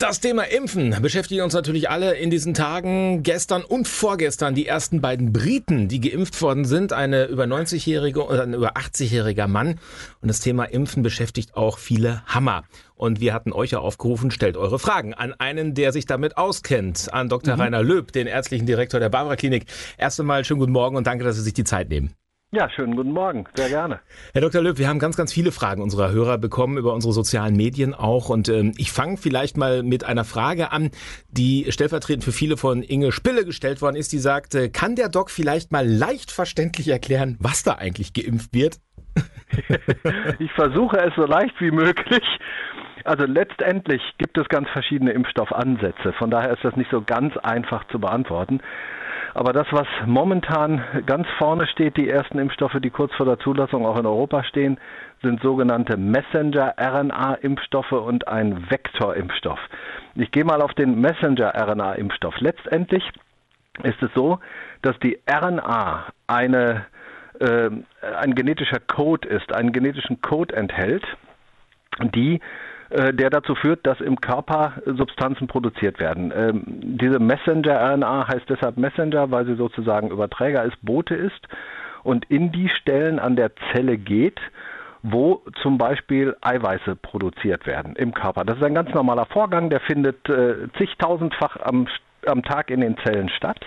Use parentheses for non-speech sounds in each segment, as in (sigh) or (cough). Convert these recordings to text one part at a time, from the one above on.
Das Thema Impfen beschäftigt uns natürlich alle in diesen Tagen. Gestern und vorgestern die ersten beiden Briten, die geimpft worden sind, eine über 90-jährige und ein über 80-jähriger Mann. Und das Thema Impfen beschäftigt auch viele Hammer. Und wir hatten euch ja aufgerufen, stellt eure Fragen an einen, der sich damit auskennt, an Dr. Mhm. Rainer Löb, den ärztlichen Direktor der Barbara Klinik. Erst einmal schönen guten Morgen und danke, dass Sie sich die Zeit nehmen. Ja, schönen guten Morgen, sehr gerne. Herr Dr. Löb, wir haben ganz, ganz viele Fragen unserer Hörer bekommen über unsere sozialen Medien auch. Und ähm, ich fange vielleicht mal mit einer Frage an, die stellvertretend für viele von Inge Spille gestellt worden ist. Die sagt, äh, kann der Doc vielleicht mal leicht verständlich erklären, was da eigentlich geimpft wird? (laughs) ich versuche es so leicht wie möglich. Also letztendlich gibt es ganz verschiedene Impfstoffansätze. Von daher ist das nicht so ganz einfach zu beantworten. Aber das, was momentan ganz vorne steht, die ersten Impfstoffe, die kurz vor der Zulassung auch in Europa stehen, sind sogenannte Messenger-RNA-Impfstoffe und ein Vektorimpfstoff. Ich gehe mal auf den Messenger-RNA-Impfstoff. Letztendlich ist es so, dass die RNA eine, äh, ein genetischer Code ist, einen genetischen Code enthält, die der dazu führt, dass im Körper Substanzen produziert werden. Ähm, diese Messenger-RNA heißt deshalb Messenger, weil sie sozusagen Überträger ist, Bote ist und in die Stellen an der Zelle geht, wo zum Beispiel Eiweiße produziert werden im Körper. Das ist ein ganz normaler Vorgang, der findet äh, zigtausendfach am, am Tag in den Zellen statt.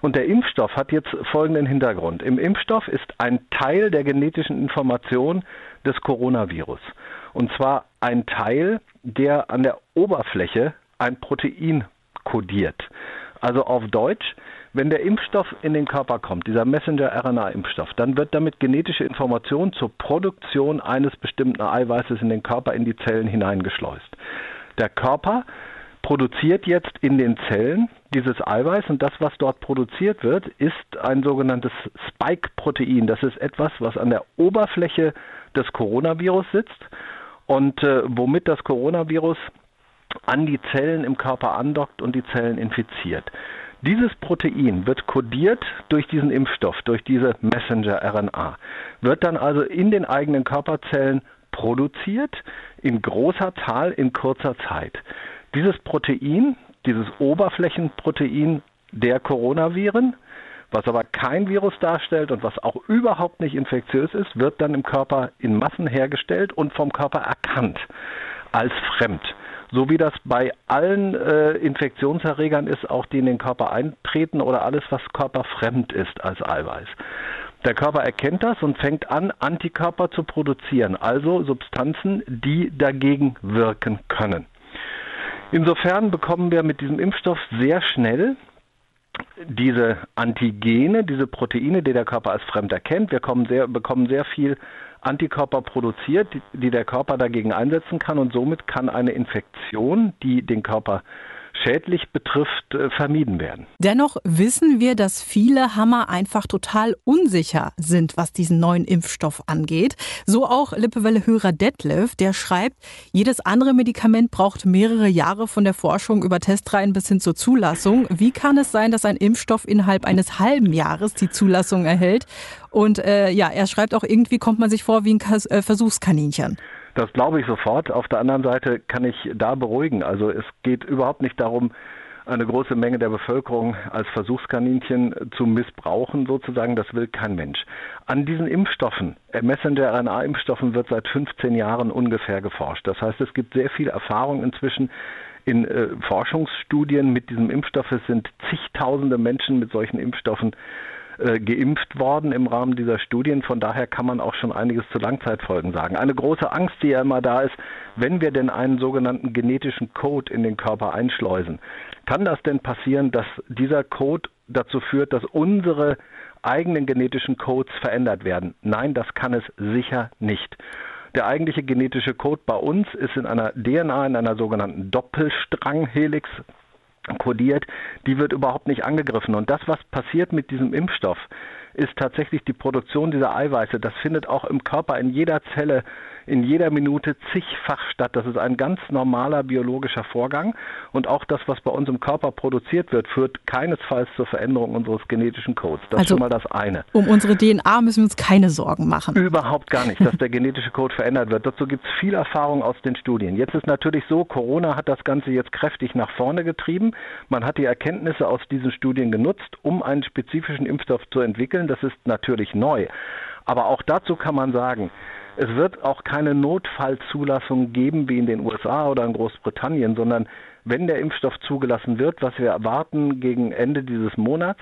Und der Impfstoff hat jetzt folgenden Hintergrund. Im Impfstoff ist ein Teil der genetischen Information des Coronavirus. Und zwar ein Teil, der an der Oberfläche ein Protein kodiert. Also auf Deutsch, wenn der Impfstoff in den Körper kommt, dieser Messenger-RNA-Impfstoff, dann wird damit genetische Information zur Produktion eines bestimmten Eiweißes in den Körper, in die Zellen hineingeschleust. Der Körper produziert jetzt in den Zellen dieses Eiweiß und das, was dort produziert wird, ist ein sogenanntes Spike-Protein. Das ist etwas, was an der Oberfläche des Coronavirus sitzt und äh, womit das Coronavirus an die Zellen im Körper andockt und die Zellen infiziert. Dieses Protein wird kodiert durch diesen Impfstoff, durch diese Messenger-RNA, wird dann also in den eigenen Körperzellen produziert, in großer Zahl, in kurzer Zeit. Dieses Protein, dieses Oberflächenprotein der Coronaviren, was aber kein Virus darstellt und was auch überhaupt nicht infektiös ist, wird dann im Körper in Massen hergestellt und vom Körper erkannt als fremd. So wie das bei allen äh, Infektionserregern ist, auch die in den Körper eintreten oder alles, was körperfremd ist als Eiweiß. Der Körper erkennt das und fängt an, Antikörper zu produzieren, also Substanzen, die dagegen wirken können. Insofern bekommen wir mit diesem Impfstoff sehr schnell diese Antigene, diese Proteine, die der Körper als fremd erkennt. Wir sehr, bekommen sehr viel Antikörper produziert, die, die der Körper dagegen einsetzen kann und somit kann eine Infektion, die den Körper schädlich betrifft, äh, vermieden werden. Dennoch wissen wir, dass viele Hammer einfach total unsicher sind, was diesen neuen Impfstoff angeht. So auch Lippewelle-Hörer Detlef, der schreibt, jedes andere Medikament braucht mehrere Jahre von der Forschung über Testreihen bis hin zur Zulassung. Wie kann es sein, dass ein Impfstoff innerhalb eines halben Jahres die Zulassung erhält? Und äh, ja, er schreibt auch, irgendwie kommt man sich vor wie ein äh, Versuchskaninchen. Das glaube ich sofort. Auf der anderen Seite kann ich da beruhigen. Also es geht überhaupt nicht darum, eine große Menge der Bevölkerung als Versuchskaninchen zu missbrauchen, sozusagen. Das will kein Mensch. An diesen Impfstoffen, äh, Messenger-RNA-Impfstoffen, wird seit 15 Jahren ungefähr geforscht. Das heißt, es gibt sehr viel Erfahrung inzwischen in äh, Forschungsstudien mit diesem Impfstoff. Es sind zigtausende Menschen mit solchen Impfstoffen äh, geimpft worden im Rahmen dieser Studien. Von daher kann man auch schon einiges zu Langzeitfolgen sagen. Eine große Angst, die ja immer da ist, wenn wir denn einen sogenannten genetischen Code in den Körper einschleusen, kann das denn passieren, dass dieser Code dazu führt, dass unsere eigenen genetischen Codes verändert werden? Nein, das kann es sicher nicht. Der eigentliche genetische Code bei uns ist in einer DNA, in einer sogenannten Doppelstranghelix kodiert, die wird überhaupt nicht angegriffen. Und das, was passiert mit diesem Impfstoff, ist tatsächlich die Produktion dieser Eiweiße. Das findet auch im Körper in jeder Zelle in jeder Minute zigfach statt. Das ist ein ganz normaler biologischer Vorgang. Und auch das, was bei uns im Körper produziert wird, führt keinesfalls zur Veränderung unseres genetischen Codes. Das also, ist schon mal das eine. Um unsere DNA müssen wir uns keine Sorgen machen. Überhaupt gar nicht, dass (laughs) der genetische Code verändert wird. Dazu gibt es viel Erfahrung aus den Studien. Jetzt ist natürlich so, Corona hat das Ganze jetzt kräftig nach vorne getrieben. Man hat die Erkenntnisse aus diesen Studien genutzt, um einen spezifischen Impfstoff zu entwickeln. Das ist natürlich neu. Aber auch dazu kann man sagen, es wird auch keine Notfallzulassung geben wie in den USA oder in Großbritannien, sondern wenn der Impfstoff zugelassen wird, was wir erwarten gegen Ende dieses Monats,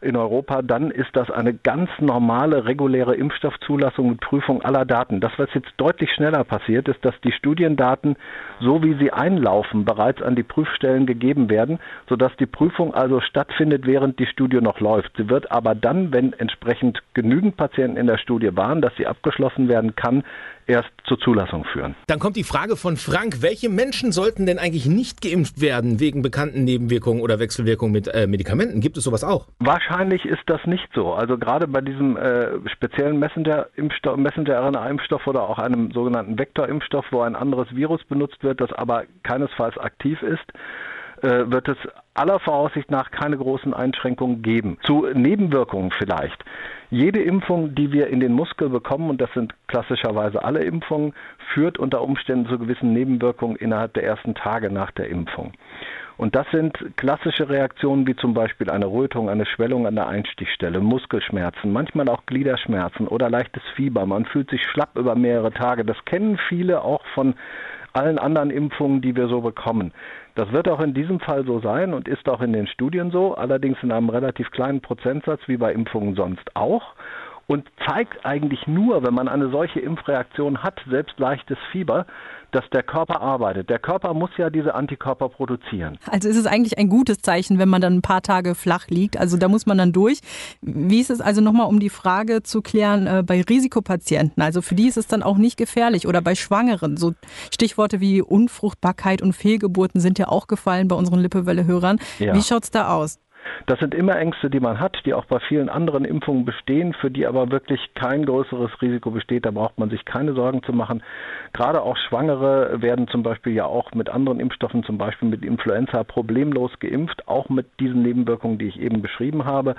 in Europa, dann ist das eine ganz normale, reguläre Impfstoffzulassung mit Prüfung aller Daten. Das, was jetzt deutlich schneller passiert, ist, dass die Studiendaten, so wie sie einlaufen, bereits an die Prüfstellen gegeben werden, sodass die Prüfung also stattfindet, während die Studie noch läuft. Sie wird aber dann, wenn entsprechend genügend Patienten in der Studie waren, dass sie abgeschlossen werden kann, erst zur Zulassung führen. Dann kommt die Frage von Frank, welche Menschen sollten denn eigentlich nicht geimpft werden wegen bekannten Nebenwirkungen oder Wechselwirkungen mit äh, Medikamenten? Gibt es sowas auch? Wahrscheinlich ist das nicht so. Also gerade bei diesem äh, speziellen Messenger-RNA-Impfstoff Messenger oder auch einem sogenannten Vektorimpfstoff, wo ein anderes Virus benutzt wird, das aber keinesfalls aktiv ist, äh, wird es aller Voraussicht nach keine großen Einschränkungen geben. Zu Nebenwirkungen vielleicht. Jede Impfung, die wir in den Muskel bekommen, und das sind klassischerweise alle Impfungen, führt unter Umständen zu gewissen Nebenwirkungen innerhalb der ersten Tage nach der Impfung. Und das sind klassische Reaktionen wie zum Beispiel eine Rötung, eine Schwellung an der Einstichstelle, Muskelschmerzen, manchmal auch Gliederschmerzen oder leichtes Fieber. Man fühlt sich schlapp über mehrere Tage. Das kennen viele auch von allen anderen Impfungen, die wir so bekommen. Das wird auch in diesem Fall so sein und ist auch in den Studien so, allerdings in einem relativ kleinen Prozentsatz wie bei Impfungen sonst auch und zeigt eigentlich nur, wenn man eine solche Impfreaktion hat, selbst leichtes Fieber, dass der Körper arbeitet. Der Körper muss ja diese Antikörper produzieren. Also ist es eigentlich ein gutes Zeichen, wenn man dann ein paar Tage flach liegt. Also da muss man dann durch. Wie ist es also nochmal, um die Frage zu klären, äh, bei Risikopatienten? Also für die ist es dann auch nicht gefährlich oder bei Schwangeren. So Stichworte wie Unfruchtbarkeit und Fehlgeburten sind ja auch gefallen bei unseren Lippewelle-Hörern. Ja. Wie schaut's da aus? Das sind immer Ängste, die man hat, die auch bei vielen anderen Impfungen bestehen, für die aber wirklich kein größeres Risiko besteht. Da braucht man sich keine Sorgen zu machen. Gerade auch Schwangere werden zum Beispiel ja auch mit anderen Impfstoffen, zum Beispiel mit Influenza, problemlos geimpft, auch mit diesen Nebenwirkungen, die ich eben beschrieben habe.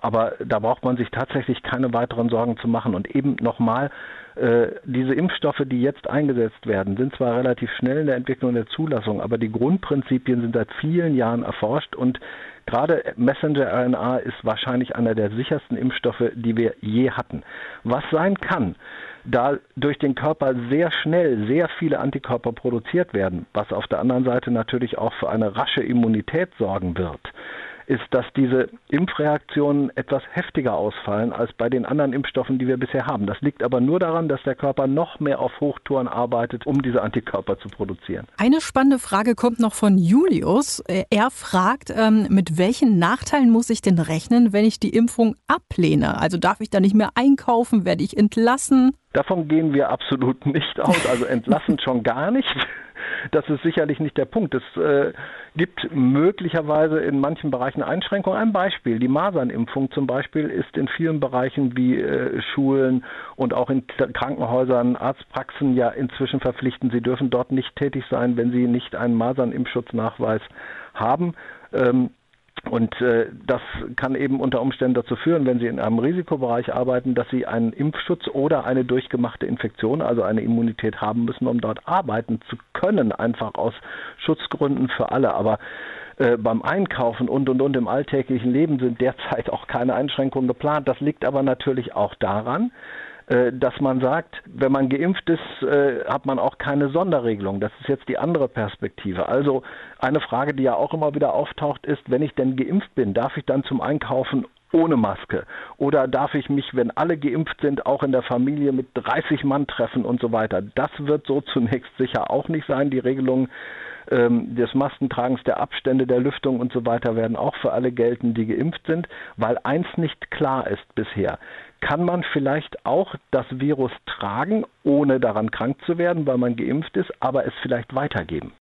Aber da braucht man sich tatsächlich keine weiteren Sorgen zu machen. Und eben nochmal, äh, diese Impfstoffe, die jetzt eingesetzt werden, sind zwar relativ schnell in der Entwicklung der Zulassung, aber die Grundprinzipien sind seit vielen Jahren erforscht und Gerade Messenger-RNA ist wahrscheinlich einer der sichersten Impfstoffe, die wir je hatten. Was sein kann, da durch den Körper sehr schnell sehr viele Antikörper produziert werden, was auf der anderen Seite natürlich auch für eine rasche Immunität sorgen wird, ist, dass diese Impfreaktionen etwas heftiger ausfallen als bei den anderen Impfstoffen, die wir bisher haben. Das liegt aber nur daran, dass der Körper noch mehr auf Hochtouren arbeitet, um diese Antikörper zu produzieren. Eine spannende Frage kommt noch von Julius. Er fragt, ähm, mit welchen Nachteilen muss ich denn rechnen, wenn ich die Impfung ablehne? Also darf ich da nicht mehr einkaufen? Werde ich entlassen? Davon gehen wir absolut nicht aus. Also entlassen (laughs) schon gar nicht. Das ist sicherlich nicht der Punkt. Es äh, gibt möglicherweise in manchen Bereichen Einschränkungen. Ein Beispiel, die Masernimpfung zum Beispiel ist in vielen Bereichen wie äh, Schulen und auch in Krankenhäusern, Arztpraxen ja inzwischen verpflichtend. Sie dürfen dort nicht tätig sein, wenn sie nicht einen Masernimpfschutznachweis haben. Ähm, und äh, das kann eben unter Umständen dazu führen, wenn Sie in einem Risikobereich arbeiten, dass Sie einen Impfschutz oder eine durchgemachte Infektion, also eine Immunität haben müssen, um dort arbeiten zu können, einfach aus Schutzgründen für alle. Aber äh, beim Einkaufen und und und im alltäglichen Leben sind derzeit auch keine Einschränkungen geplant. Das liegt aber natürlich auch daran, dass man sagt, wenn man geimpft ist, äh, hat man auch keine Sonderregelung. Das ist jetzt die andere Perspektive. Also eine Frage, die ja auch immer wieder auftaucht, ist, wenn ich denn geimpft bin, darf ich dann zum Einkaufen ohne Maske? Oder darf ich mich, wenn alle geimpft sind, auch in der Familie mit 30 Mann treffen und so weiter? Das wird so zunächst sicher auch nicht sein. Die Regelungen ähm, des Maskentragens, der Abstände, der Lüftung und so weiter werden auch für alle gelten, die geimpft sind, weil eins nicht klar ist bisher kann man vielleicht auch das Virus tragen, ohne daran krank zu werden, weil man geimpft ist, aber es vielleicht weitergeben.